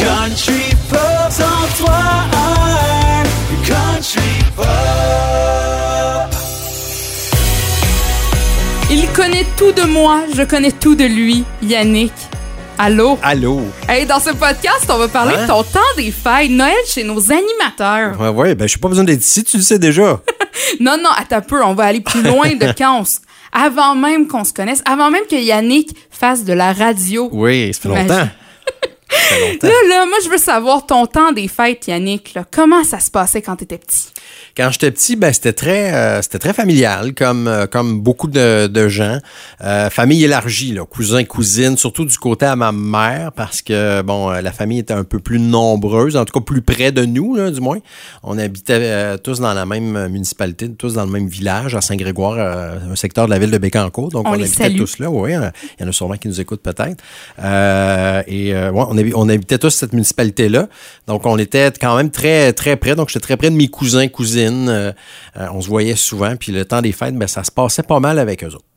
Country Pop, sans toi, Country Pop. Il connaît tout de moi, je connais tout de lui, Yannick. Allô? Allô? Hey, dans ce podcast, on va parler Hein? de ton temps des fêtes, Noël chez nos animateurs. Ouais, ouais, ben, je pas besoin d'être ici, tu le sais déjà. Non, non, attends un peu, on va aller plus loin de quand on Avant même qu'on se connaisse, avant même que Yannick fasse de la radio. Oui, ça fait longtemps. Imagine. Ça fait longtemps. Là, là, moi, je veux savoir ton temps des fêtes, Yannick. Là. Comment ça se passait quand t'étais petit? Quand j'étais petit, ben, c'était très, euh, c'était très familial, comme, euh, comme beaucoup de, de gens. Euh, famille élargie, là, cousins, cousines, surtout du côté à ma mère, parce que, bon, la famille était un peu plus nombreuse, en tout cas plus près de nous, là, du moins. On habitait tous dans la même municipalité, tous dans le même village, à Saint-Grégoire, un secteur de la ville de Bécancourt. Donc, On on, les habitait salue. tous là, oui. Il y en a sûrement qui nous écoutent peut-être. Et ouais, on, on habitait tous cette municipalité-là. Donc, on était quand même très, très près. Donc, j'étais très près de mes cousins, cousines. Euh, euh, on se voyait souvent. Puis le temps des fêtes, ben, ça se passait pas mal avec eux autres.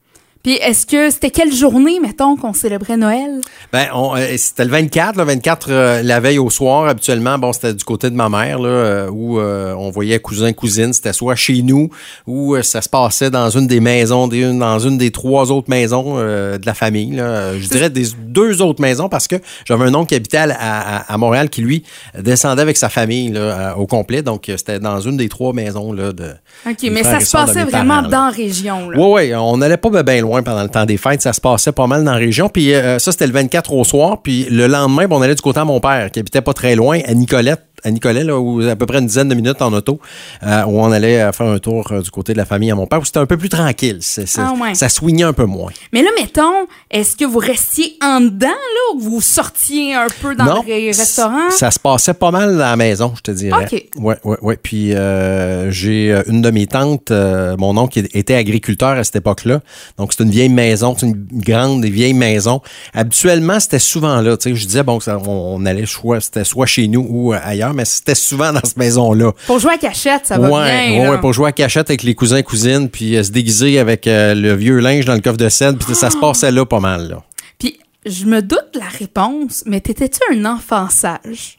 Puis est-ce que c'était quelle journée, mettons, qu'on célébrait Noël? Ben, euh, c'était le 24, le 24 euh, la veille au soir. Habituellement, bon, c'était du côté de ma mère, là, euh, où on voyait cousins, cousines. C'était soit chez nous ou ça se passait dans une des maisons, des, dans une des trois autres maisons de la famille. Là. Je dirais des deux autres maisons parce que j'avais un oncle qui habitait à, à- à Montréal qui, lui, descendait avec sa famille là, au complet. Donc, c'était dans une des trois maisons là, de. OK, mais ça se passait vraiment parents, dans la région. Oui, oui, on n'allait pas bien loin pendant le temps des fêtes. Ça se passait pas mal dans la région. Puis euh, ça, c'était le 24 au soir. Puis le lendemain, ben, on allait du côté à mon père, qui habitait pas très loin, à Nicolette. À Nicolet, là, où à peu près une dizaine de minutes en auto, euh, où on allait euh, faire un tour euh, du côté de la famille à mon père, où c'était un peu plus tranquille. C'est- c'est- Ah ouais. Ça swingait un peu moins. Mais là, mettons, est-ce que vous restiez en dedans, là, ou vous sortiez un peu dans non, le restaurant? Ça se passait pas mal dans la maison, je te dirais. OK. Ouais, ouais, ouais. Puis euh, j'ai une de mes tantes, mon oncle qui était agriculteur à cette époque-là. Donc c'est une vieille maison, c'est une grande et vieille maison. Habituellement, c'était souvent là. Tu sais, je disais bon, ça, on, on allait soit c'était soit chez nous ou euh, ailleurs, mais c'était souvent dans cette maison-là. Pour jouer à cachette, ça va ouais, bien. ouais, pour jouer à cachette avec les cousins cousines, puis euh, se déguiser avec euh, le vieux linge dans le coffre de scène, puis ça se passait là pas mal là. Puis je me doute de la réponse, mais t'étais-tu un enfant sage?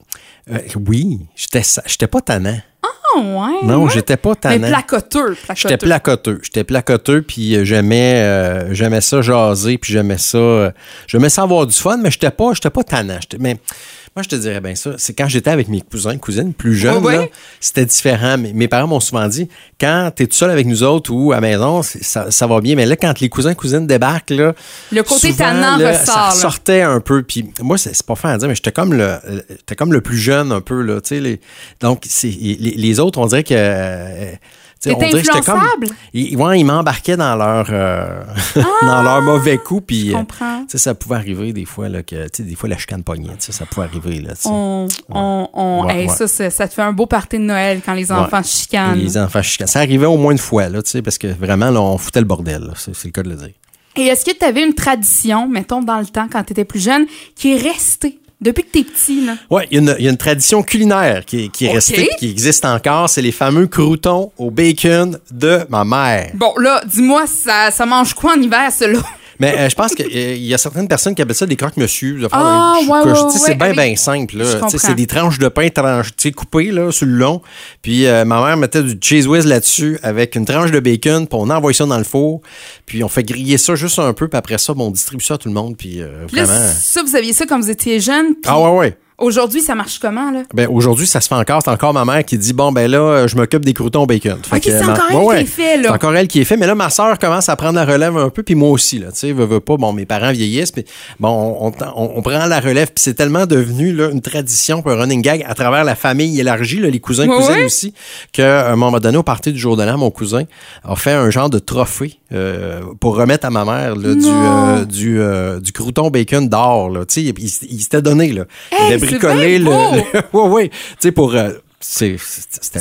Euh, oui, j'étais j'étais pas tannant. Oh, ouais. Non, ouais. j'étais pas Mais tannant. placoteux. J'étais placoteux. J'étais placoteux, puis j'aimais, euh, j'aimais ça jaser, puis j'aimais ça, euh, j'aimais ça avoir du fun, mais j'étais pas, j'étais pas tannant. Mais moi, je te dirais bien ça. C'est quand j'étais avec mes cousins, cousines plus jeunes, Oh, c'était différent. Mais mes parents m'ont souvent dit, quand t'es tout seul avec nous autres ou à la maison, ça, ça va bien. Mais là, quand les cousins, cousines débarquent, là, Le côté souvent, tannant là, ressort, Ça là. ressortait un peu. Puis moi, c'est pas fin à dire, mais j'étais comme le, le- comme le plus jeune un peu là. Tu sais, les, donc les, les autres, on dirait que. euh, que j'étais comme- influençable? ils, ouais, ils m'embarquaient dans leur euh, dans leur mauvais coup puis je euh, ça pouvait arriver des fois là que tu sais des fois la chicane sais, ça pouvait arriver là, on, on- Ouais, hey. Ça, ça, ça te fait un beau party de Noël quand les enfants chicanent. Les enfants chicanent. Ça arrivait au moins une fois là, tu sais parce que vraiment là on foutait le bordel, c'est c'est le cas de le dire. Et est-ce que tu avais une tradition, mettons, dans le temps, quand tu étais plus jeune, qui est restée? Depuis que tu es petit? Là? Ouais, il y, a une- il y a une tradition culinaire qui, est- qui est Ok. restée, qui existe encore, c'est les fameux croutons au bacon de ma mère. Bon, là, dis-moi, ça, ça mange quoi en hiver, cela? Mais euh, je pense qu'il y a certaines personnes qui appellent ça des croque-monsieur. Ah, je- ouais, ouais, ouais, c'est bien, bien simple. C'est des tranches de pain tranches, coupées là, sur le long. Puis euh, ma mère mettait du cheese whiz là-dessus avec une tranche de bacon, puis on envoie ça dans le four. Puis on fait griller ça juste un peu, puis après ça, bon, on distribue ça à tout le monde. Puis euh, là, vraiment... ça, vous aviez ça quand vous étiez jeune. puis Ah ouais, ouais. Aujourd'hui, ça marche comment, là? Ben, aujourd'hui, ça se fait encore. C'est encore ma mère qui dit Bon, ben là, je m'occupe des croutons au bacon. Fait Ok, c'est ma- encore elle qui est fait, là. C'est encore elle qui est fait. Mais là, ma soeur commence à prendre la relève un peu, puis moi aussi, là. Tu sais, veut, veut pas. Bon, mes parents vieillissent, mais bon, on, on, on prend la relève, puis c'est tellement devenu, là, une tradition, puis un running gag à travers la famille élargie, là, les cousins, Ouais, cousines ouais. aussi, qu'à un moment donné, au party du jour de l'an, mon cousin a fait un genre de trophée euh, pour remettre à ma mère, là, du, euh, du, euh, du crouton bacon d'or, là. Tu sais, il, il- il s'était donné, là. Hey, il c'est bricolé le. oui, oui. Tu sais, pour. euh, c'était-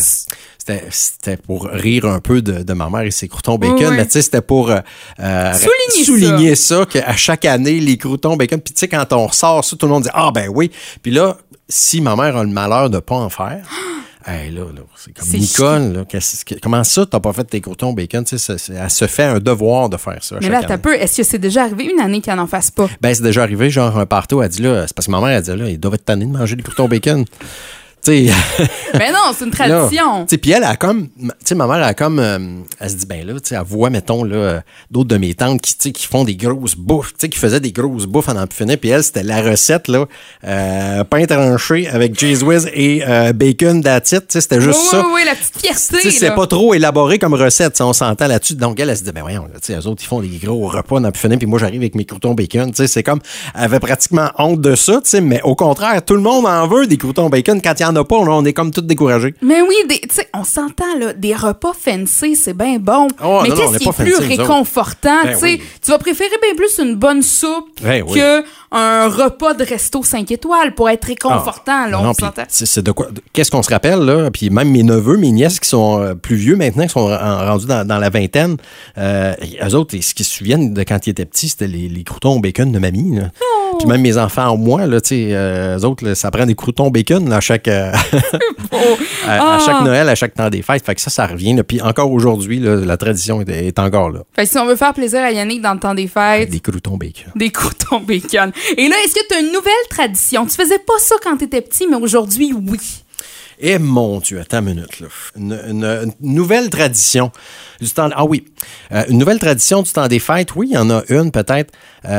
c'était c'était pour rire un peu de, de ma mère et ses croutons bacon, Oui, mais tu sais, c'était pour euh, euh, Souligner souligner ça, qu'à chaque année, les croutons bacon, puis tu sais, quand on ressort ça, tout le monde dit Ah ben oui. Puis là, si ma mère a le malheur de pas en faire, Hey, là, là, c'est comme Nicole. Là, que- comment ça, t'as pas fait tes croutons bacon? Elle se fait un devoir de faire ça. Mais là, t'as peu. Est-ce que c'est déjà arrivé une année qu'elle n'en fasse pas? Ben, c'est déjà arrivé, genre, un partout, elle dit là, c'est parce que ma mère, elle dit là, ils doivent être tannés de manger des croutons bacon. Tu sais, Mais non, c'est une tradition. Puis elle a comme, tu ma mère a comme, euh, elle se dit, ben là, tu elle voit, mettons, là, d'autres de mes tantes qui, qui font des grosses bouffes, tu qui faisaient des grosses bouffes en en finir. Puis elle, c'était la recette, là, euh, pain tranché avec cheese whiz et euh, bacon d'attitude, tu c'était juste oui, ça. oui, oui, la petite fierté. C'est pas trop élaboré comme recette, on s'entend là-dessus. Donc, elle, elle se dit, ben voyons, tu sais, eux autres, ils font des gros repas dans le puis moi, j'arrive avec mes croutons bacon. Tu sais, c'est comme, elle avait pratiquement honte de ça, tu sais, mais au contraire, tout le monde en veut des croutons bacon. Quand il y en a pas, on, est comme tout découragés. Mais oui, des- tu sais, on s'entend, là, des repas fancy, c'est bien bon. Oh, mais qu'est-ce qui pas est plus fancy, réconfortant, Ben tu sais? oui. Tu vas préférer bien plus une bonne soupe Ben oui. Un repas de resto 5 étoiles pour être réconfortant, Ah, on c'est de quoi Qu'est-ce qu'on se rappelle là? Puis même mes neveux, mes nièces qui sont euh, plus vieux maintenant, qui sont en- rendus dans, dans la vingtaine, euh, eux autres, ce qu'ils se souviennent de quand ils étaient petits, c'était les, les croutons au bacon de mamie. là. Oh. Puis même mes enfants, moi, là, euh, eux autres, là, ça prend des croutons bacon là, à chaque euh, à, à chaque Ah. Noël, à chaque temps des fêtes. Fait que ça, ça revient. là. Puis encore aujourd'hui, la tradition est, est encore là. Fait que si on veut faire plaisir à Yannick dans le temps des fêtes, Des croutons bacon. des croutons bacon. Et là, est-ce que tu une nouvelle tradition? Tu faisais pas ça quand tu étais petit, mais aujourd'hui, oui. Eh mon Dieu, attends une minute. Là. Une, une- une nouvelle tradition du temps. Ah oui, Euh, une nouvelle tradition du temps des fêtes. Oui, il y en a une peut-être. Euh,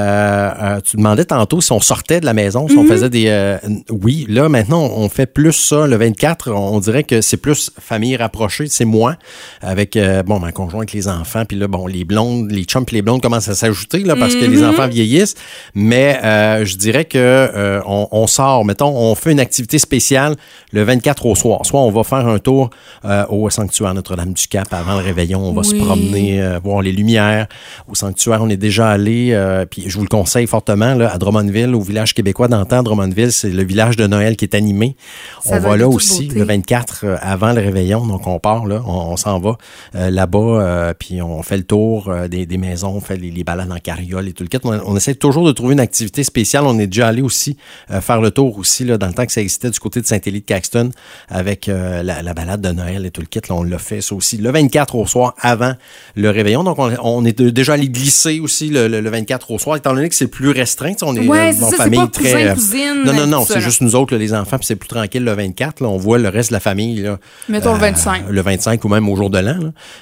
euh, tu demandais tantôt si on sortait de la maison, si on faisait des. oui, là maintenant on fait plus ça. Le 24, on dirait que c'est plus famille rapprochée. C'est moi avec bon ma conjointe, les enfants, puis là bon les blondes, les chums, les blondes commencent à s'ajouter là parce que les enfants vieillissent. Mais je dirais que euh, on, on sort. Mettons, on fait une activité spéciale le 24 au soir. Soit on va faire un tour euh, au sanctuaire Notre-Dame-du-Cap avant le réveillon. On va se promener, euh, voir les lumières. Au sanctuaire, on est déjà allé, euh, puis je vous le conseille fortement, là, à Drummondville, au village québécois d'antan. Drummondville, c'est le village de Noël qui est animé. Ça on va là aussi beauté. le 24 euh, avant le réveillon. Donc, on part là, on, on s'en va là-bas, puis on fait le tour des, des maisons, on fait les, les balades en carriole et tout le kit. On, on essaie toujours de trouver une activité spéciale. On est déjà allé aussi faire le tour aussi, là, dans le temps que ça existait du côté de Saint-Élie de Caxton, avec euh, la, la balade de Noël et tout le kit. Là, on l'a fait ça aussi le 24 au soir avant le réveillon. Donc, on, on est déjà allé glisser aussi le, le- le 24 au soir, étant donné que c'est plus restreint. On est Ouais, euh, c'est famille pas très. cousin, euh, cousine, Non, non, non, c'est juste nous autres, là, les enfants, puis c'est plus tranquille le 24. Là, on voit le reste de la famille. Là, Mettons le euh, 25. Le 25 ou même au jour de l'an.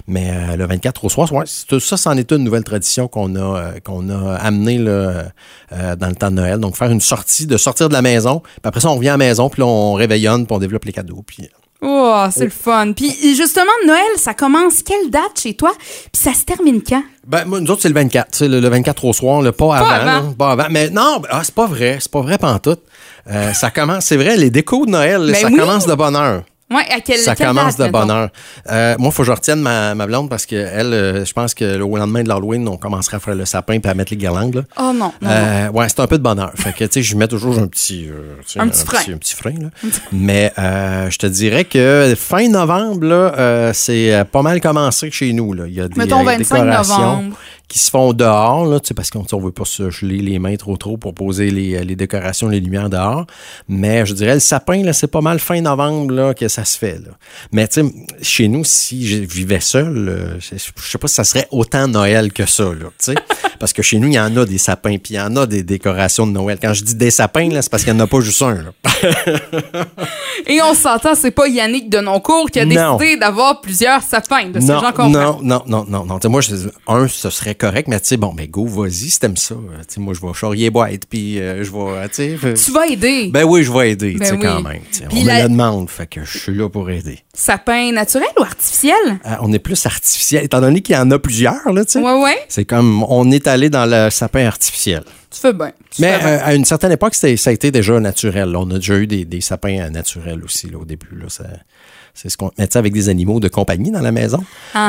Mais euh, le 24 au soir, ouais, c'est- ça, c'en est une nouvelle tradition qu'on a, euh, qu'on a amenée là, euh, dans le temps de Noël. Donc, faire une sortie, de sortir de la maison. Puis après ça, on revient à la maison, puis là, on réveillonne, puis on développe les cadeaux. Puis, Oh, c'est le fun. Puis justement, Noël, ça commence quelle date chez toi? Puis ça se termine quand? Ben, moi, nous autres, c'est le 24. tu sais, Le, le 24 au soir, là, pas, avant. avant. là, pas avant. Mais non, ben, ah, c'est pas vrai. C'est pas vrai pantoute. Euh, ça commence, c'est vrai, les décos de Noël, Ben ça oui. commence de bonne heure. Ouais, à quelle Ça quelle commence date, de bonne heure. Euh, moi, il faut que je retienne ma, ma blonde parce que elle, euh, je pense que le au lendemain de l'Halloween, on commencera à faire le sapin puis à mettre les guirlandes. Là. Oh non, non, non. Euh, ouais, c'est un peu de bonheur. Fait que, tu sais, je mets toujours un petit, euh, Un petit frein. un petit frein, là. Mais euh, je te dirais que fin novembre, là, euh, c'est euh, pas mal commencé chez nous. Là. Il y a des Mettons euh, 25 décorations novembre. Qui se font dehors, là, parce qu'on on veut pas se geler les mains trop trop pour poser les, euh, les décorations, les lumières dehors. Mais je dirais, le sapin, là, c'est pas mal fin novembre là, que ça se fait. Là. Mais chez nous, si je vivais seul, euh, je sais pas si ça serait autant Noël que ça. Là. parce que chez nous, il y en a des sapins, puis il y en a des décorations de Noël. Quand je dis des sapins, c'est parce qu'il n'y en a pas juste un. là. Et on s'entend, c'est pas Yannick de Noncourt qui a Non. décidé d'avoir plusieurs sapins. De ce que non, non, non, non, non, moi, je, un, ce serait correct, mais tu sais, bon, ben go, vas-y, si t'aimes ça. Euh, moi, je vais charrier boîte, puis euh, je vais, fait- Tu vas aider. Ben oui, je vais aider, Ben tu sais, oui. quand même. on la- me le demande, fait que je suis là pour aider. Sapin naturel ou artificiel? Euh, on est plus artificiel, étant donné qu'il y en a plusieurs, là, tu sais. Ouais, ouais. C'est comme, on est allé dans le sapin artificiel. Tu fais bien. Tu Mais fais bien. euh, à une certaine époque, ça a été déjà naturel. On a déjà eu des, des sapins euh, naturels aussi, là, au début. Là, ça- c'est ce qu'on sais, avec des animaux de compagnie dans la maison.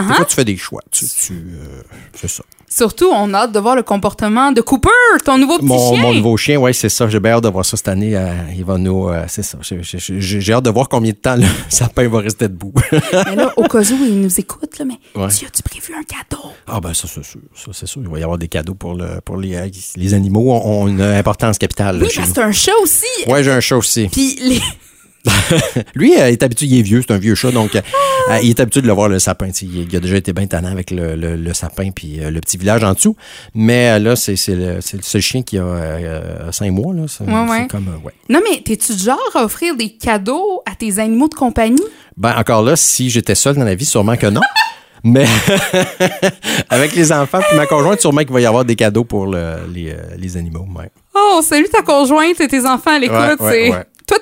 Des fois, tu fais des choix. Tu, tu, euh, c'est ça. Surtout, on a hâte de voir le comportement de Cooper, ton nouveau petit Mon, chien. mon nouveau chien, oui, c'est ça. J'ai bien hâte de voir ça cette année. euh, il va nous. euh, c'est ça. J'ai- J'ai j'ai- j'ai hâte de voir combien de temps le sapin va rester debout. Mais là, au cas où il nous écoute, là, mais Ouais. tu as-tu prévu un cadeau? ah, ben, ça, c'est sûr. Ça, c'est sûr. Il va y avoir des cadeaux pour, le, pour les, euh, les animaux. Ont, ont une importance capitale là, Oui, chez parce que c'est un chat aussi. Ouais, j'ai un chat aussi. Puis les... Lui, euh, il est habitué, il est vieux, c'est un vieux chat, donc euh, euh, il est habitué de le voir, le sapin. Il, a déjà été bien tannant avec le, le- le sapin puis euh, le petit village en dessous. Mais là, c'est le, seul chien qui a euh, cinq mois. Là. C'est, Ouais, ouais. comme, ouais. Non, mais t'es-tu du genre à offrir des cadeaux à tes animaux de compagnie? Ben, encore là, si j'étais seul dans la vie, sûrement que non. Mais avec les enfants puis ma conjointe, sûrement qu'il va y avoir des cadeaux pour le- les, les animaux. Oh, salut ta conjointe et tes enfants à l'écoute.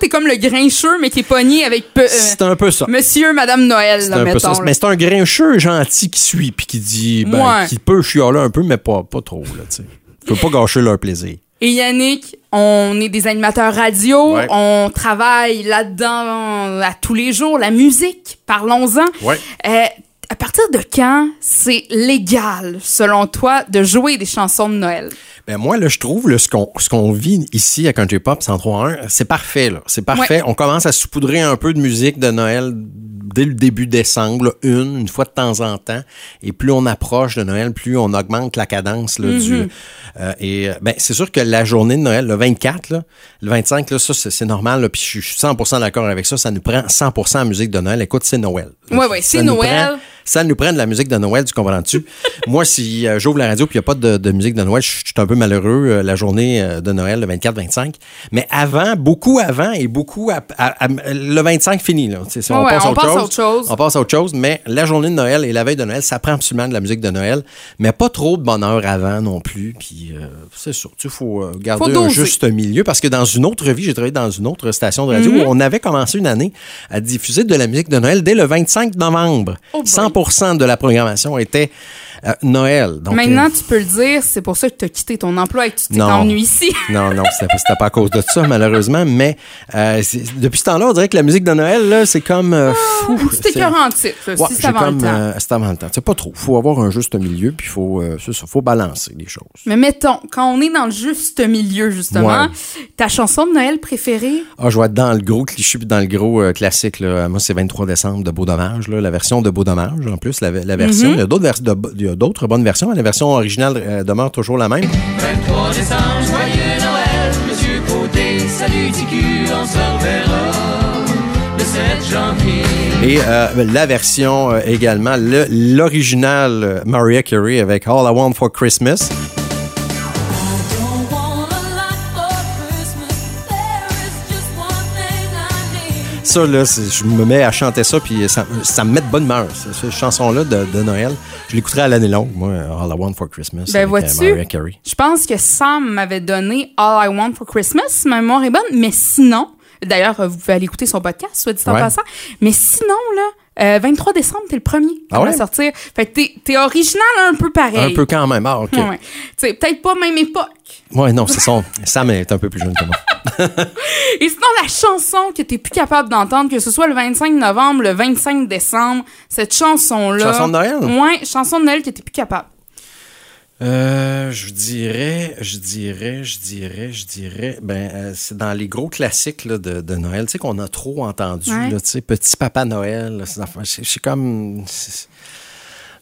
T'es comme le grincheux, mais qui est pogné avec euh, C'est un peu ça. Monsieur, Madame Noël, C'est là, un peu ça. mettons. là. Mais c'est un grincheux gentil qui suit puis qui dit, ben, Ouais. qui peut chialer un peu, mais pas, pas trop. Là, tu sais. Veux pas gâcher leur plaisir. Et Yannick, on est des animateurs radio, Ouais. on travaille là-dedans à tous les jours, la musique, parlons-en. Ouais. Euh, à partir de quand c'est légal, selon toi, de jouer des chansons de Noël? Ben moi, là, je trouve là, ce qu'on vit ici à Country Pop 103.1, c'est parfait. là. C'est parfait. On commence à saupoudrer un peu de musique de Noël dès le début décembre, là, une, une fois de temps en temps. Et plus on approche de Noël, plus on augmente la cadence là, du. euh, et euh, ben, c'est sûr que la journée de Noël, le 24, là, le 25, là, ça, c'est normal. Puis je suis 100% d'accord avec ça. Ça nous prend 100% la musique de Noël. Écoute, c'est Noël. Ouais, Ça c'est Noël. prend- ça nous prend de la musique de Noël, tu comprends-tu? Moi, si euh, j'ouvre la radio puis il n'y a pas de, de musique de Noël, je je suis un peu malheureux euh, la journée euh, de Noël, le 24-25. Mais avant, beaucoup avant et beaucoup... à- à- à- le 25 fini, là. Si on, ouais, passe, à on autre à chose, autre chose. On passe à autre chose, mais la journée de Noël et la veille de Noël, ça prend absolument de la musique de Noël, mais pas trop de bonheur avant non plus. Puis euh, c'est sûr, il faut garder Faut un juste milieu parce que dans une autre vie, j'ai travaillé dans une autre station de radio Mhm. où on avait commencé une année à diffuser de la musique de Noël dès le 25 novembre. Oh boy. 100% de la programmation était euh, Noël. Donc, Maintenant, euh, tu peux le dire, c'est pour ça que tu as quitté ton emploi et que tu emmené ici. non, non, c'était pas, c'était pas à cause de ça, malheureusement, mais euh, depuis ce temps-là, on dirait que la musique de Noël, c'est comme... euh, fou, c'est- écœur en titre, Ouais, c'est avant le comme, temps. euh, c'est avant le temps. C'est pas trop. faut avoir un juste milieu, puis il faut, euh, ça, faut balancer les choses. Mais mettons, quand on est dans le juste milieu, justement, Ouais. ta chanson de Noël préférée? Ah, je vais être dans le gros cliché puis dans le gros euh, classique. Là. Moi, c'est 23 décembre de Beau Dommage. Là. La version de Beau Dommage, en plus, la, la version. Mhm. Il y a d'autres vers- de- il y a d'autres bonnes versions. mais La version originale demeure toujours la même. 23 décembre, joyeux Noël, Monsieur Côté, salut TQ, on se reverra le 7 janvier. Et euh, la version euh, également, le- l'original euh, Mariah Carey avec All I Want for Christmas. Ça, là, je me mets à chanter ça, puis ça, ça me met de bonne humeur. ce- Cette chanson-là de, de Noël, je l'écouterai à l'année longue, moi, All I Want for Christmas. Ben, euh, vois-tu? Je pense que Sam m'avait donné All I Want for Christmas, ma mémoire est bonne, mais sinon, d'ailleurs, vous pouvez aller écouter son podcast, soit dit en Ouais. passant, mais sinon, là, euh, 23 décembre, t'es le premier Ah à ouais? sortir. Fait que t'es, t'es original un peu pareil. Un peu quand même. Ah, OK. Ouais. Peut-être pas même époque. Ouais, non, c'est son. Sam est un peu plus jeune que moi. Et sinon, la chanson que t'es plus capable d'entendre, que ce soit le 25 novembre, le 25 décembre, cette chanson-là. Chanson de Noël? Ouais, chanson de Noël que t'es plus capable. Euh, je dirais, je dirais, je dirais, je dirais, ben, euh, c'est dans les gros classiques là, de, de Noël, tu sais, qu'on a trop entendu, Ouais. là, tu sais, Petit Papa Noël, c'est comme.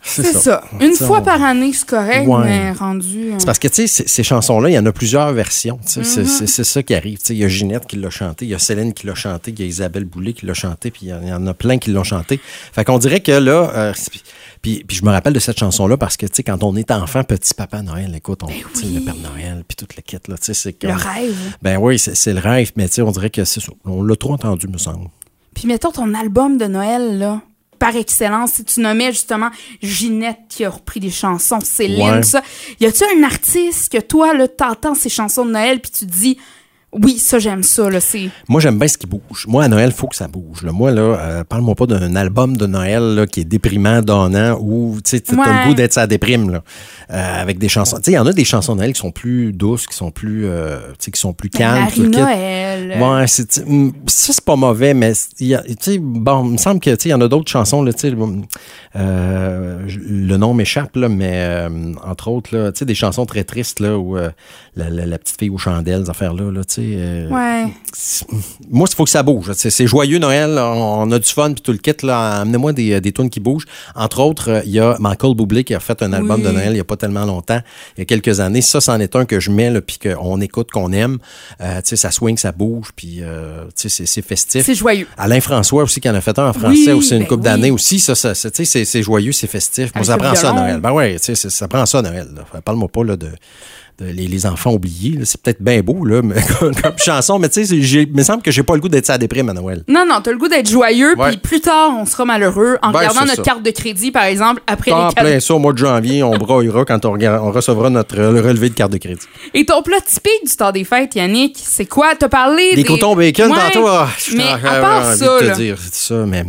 C'est ça. Une fois on- par année, c'est correct, Ouais. mais rendu. euh, C'est parce que, tu sais, ces- chansons-là, il y en a plusieurs versions. Mm-hmm. c'est- ça qui arrive. Tu sais, Il y a Ginette qui l'a chanté, il y a Céline qui l'a chanté, il y a Isabelle Boulay qui l'a chanté, puis il y en- il y en a plein qui l'ont chanté. Fait qu'on dirait que là, euh, puis, puis je me rappelle de cette chanson-là parce que, tu sais, quand on est enfant, petit papa Noël, écoute, on, tu sais, le Père Noël, puis toute la quête, là, tu sais, c'est Le comme- rêve. Ben oui, c'est c'est le rêve, mais tu sais, on dirait que c'est ça. On l'a trop entendu, me semble. Puis mettons ton album de Noël, là, par excellence, si tu nommais justement Ginette qui a repris des chansons, Céline, Ouais. tout ça. Y a-tu un artiste que toi, là, t'entends ces chansons de Noël puis tu te dis, oui, ça, j'aime ça, là, c'est. Moi, j'aime bien ce qui bouge. Moi, à Noël, il faut que ça bouge. là. Moi, là, euh, parle-moi pas d'un album de Noël là, qui est déprimant, donnant, où tu sais, t'as Ouais. le goût d'être sa déprime, là, euh, avec des chansons. Tu sais, il y en a des chansons de Noël qui sont plus douces, qui sont plus, euh, sais, qui sont plus calmes. Marie. Noël. Ouais, c'est, ça, c'est pas mauvais, mais tu sais, bon, il me semble que, tu sais, il y en a d'autres chansons, là, tu sais, hum, euh, le nom m'échappe, là, mais euh, entre autres, là, tu sais, des chansons très tristes, là, où euh, la, la- la petite fille aux chandelles, affaires-là, là, tu sais. euh, Ouais. Moi, il faut que ça bouge. C'est joyeux Noël, on, on a du fun puis tout le kit là. Amenez-moi des, des tunes qui bougent. Entre autres, euh, il y a Michael Bublé qui a fait un album Oui. de Noël il y a pas tellement longtemps, il y a quelques années. Ça, c'en est un que je mets puis qu'on écoute, qu'on aime. Euh, tu sais, ça swing, ça bouge, puis euh, tu sais, c'est- festif. C'est joyeux. Alain François aussi qui en a fait un en français Oui, aussi une ben couple oui. d'années aussi. Ça, ça, ça, tu sais, c'est- joyeux, c'est festif. Moi, Avec ça prend ça à. Noël. Ben ouais, tu sais, c'est- ça prend ça à Noël. Parle-moi pas là, de les, les enfants oubliés. là. C'est peut-être bien beau là, mais, comme, comme chanson, mais tu sais, il me semble que j'ai pas le goût d'être ça à déprime à Noël. Non, non, t'as le goût d'être joyeux, puis plus tard, on sera malheureux en Ben, regardant notre ça. carte de crédit, par exemple, après En les cadeaux. plein ça, au mois de janvier, on braillera quand on, regarde- on recevra notre euh, relevé de carte de crédit. Et ton plat typique du temps des fêtes, Yannick, c'est quoi? T'as parlé Des des... cotons bacon Ouais, tantôt? ah, je mais à part envie ça, de te là, dire ça, mais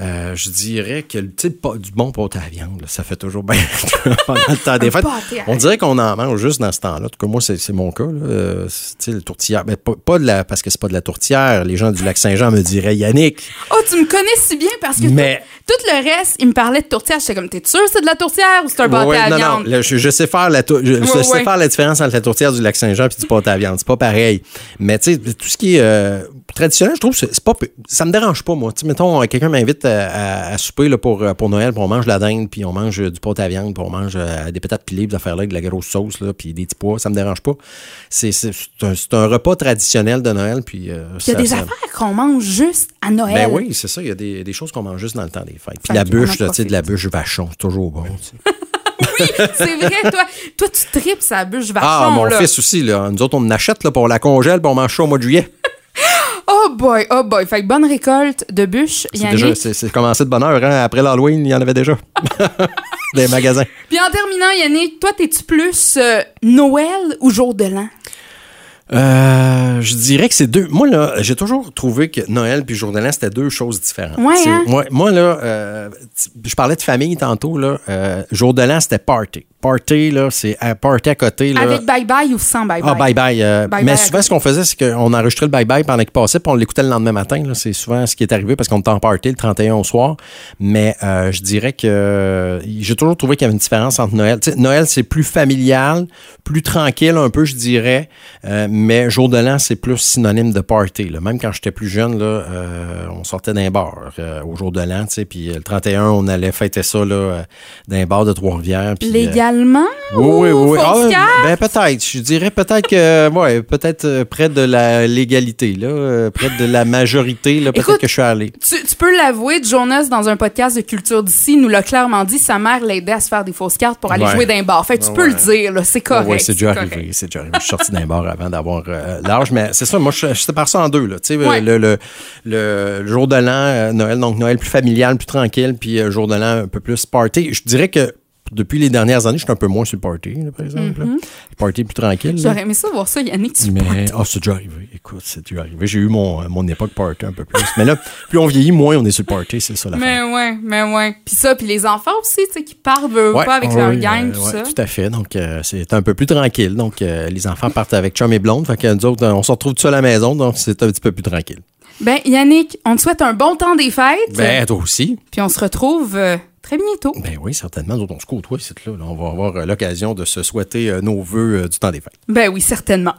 euh, je dirais que le type du bon pâté à viande, là, ça fait toujours bien pendant le temps des fêtes. On dirait qu'on en mange juste dans ce temps-là. En tout cas, moi, c'est mon cas. Là. Euh, le tourtière. Mais pas, pas de la, parce que c'est pas de la tourtière. Les gens du lac Saint-Jean me diraient Yannick. Oh, tu me connais si bien parce que Mais- tout, tout le reste, il me parlait de tourtière. J'étais comme, t'es sûr c'est de la tourtière ou c'est un pâté Ouais, à non, viande? non, là, je, je sais faire la je, je sais ouais. faire la différence entre la tourtière du lac Saint-Jean et du pâté à viande. C'est pas pareil. Mais tu sais, tout ce qui est euh, traditionnel, je trouve, c'est c'est pas, ça me dérange pas moi. Tu mettons, euh, quelqu'un m'invite à, à- à souper là, pour euh, pour Noël, puis on mange de la dinde, puis on mange euh, du pâté à viande, puis on mange euh, des patates pilées, puis affaires là, avec de la grosse sauce là, puis des petits pois. Ça me dérange pas. C'est c'est- c'est un, c'est un repas traditionnel de Noël, puis. euh, Il y a ça- des ça- affaires qu'on mange juste à Noël. Ben oui, c'est ça. Il y a des, des choses qu'on mange juste dans le temps des fêtes. Puis la bûche, tu sais, de la bûche vachon, c'est toujours bon. sais. C'est vrai, toi, toi, tu tripes sa bûche vachon, Ah, mon là. fils aussi, là. Nous autres, on en achète, là, puis on la congèle, puis on mange ça au mois de juillet. Oh boy, oh boy. Fait que bonne récolte de bûche, C'est Yannick. déjà, c'est, commencé de bonne heure, hein? Après l'Halloween, il y en avait déjà. Des magasins. Puis en terminant, Yannick, toi, t'es-tu plus euh, Noël ou jour de l'an? Euh, je dirais que c'est deux. Moi, là, j'ai toujours trouvé que Noël puis Jour de l'An, c'était deux choses différentes. Ouais, hein? moi, là, euh, je parlais de famille tantôt, là. Euh, jour de l'An, c'était party. Party, là, c'est à party à côté, là. Avec bye-bye ou sans bye-bye? Ah, bye bye. euh, mais souvent, ce qu'on faisait, c'est qu'on enregistrait le bye bye pendant qu'il passait, puis on l'écoutait le lendemain matin. là. C'est souvent ce qui est arrivé parce qu'on était en party le 31 au soir. Mais euh, je dirais que euh, j'ai toujours trouvé qu'il y avait une différence entre Noël. Noël, c'est plus familial, plus tranquille un peu, je dirais. Euh, mais jour de l'an, c'est plus synonyme de party. là. Même quand j'étais plus jeune, là, euh, on sortait d'un bar euh, au jour de l'an, tu sais, puis le 31, on allait fêter ça là, d'un bar de Trois-Rivières. Légalement? oui, oui, ou oui. Ah, ben peut-être. Je dirais peut-être que, ouais, peut-être euh, près de la légalité, là, euh, près de la majorité, là, peut-être que je suis allé. Tu, tu peux l'avouer, Jonas, dans un podcast de culture d'ici, nous l'a clairement dit, sa mère l'aidait à se faire des fausses cartes pour aller Ouais. jouer d'un bar. Fait que tu peux le dire, là, c'est correct. Ouais, c'est déjà correct. arrivé, c'est déjà arrivé. Je suis sorti d'un bar avant d'avoir euh, l'âge, mais c'est ça. Moi, je, je sépare ça en deux, là. Tu sais, Ouais. le, le, le, le jour de l'an, euh, Noël, donc Noël plus familial, plus tranquille, puis euh, jour de l'an un peu plus party. Je dirais que depuis les dernières années, je suis un peu moins sur le party, là, par exemple. Le Party plus tranquille. J'aurais aimé ça voir ça, Yannick, tu Mais, ah, c'est déjà arrivé. Écoute, c'est déjà arrivé. J'ai eu mon, mon époque party un peu plus. Mais là, plus on vieillit, moins on est sur le party, c'est ça la Mais ouais, mais ouais. Puis ça, puis les enfants aussi, tu sais, qui partent, veulent Ouais, pas avec ouais, leur gang, euh, tout ouais, ça. Tout à fait. Donc, euh, c'est un peu plus tranquille. Donc, euh, les enfants partent avec chum et blonde. Fait que nous autres, on se retrouve tout seul à la maison. Donc, c'est un petit peu plus tranquille. Ben, Yannick, on te souhaite un bon temps des fêtes. Ben, toi aussi. Puis on se retrouve très bientôt. Ben oui, certainement. Nous autres, on se côtoie ici, là. On va avoir euh, l'occasion de se souhaiter euh, nos vœux euh, du temps des fêtes. Ben oui, certainement.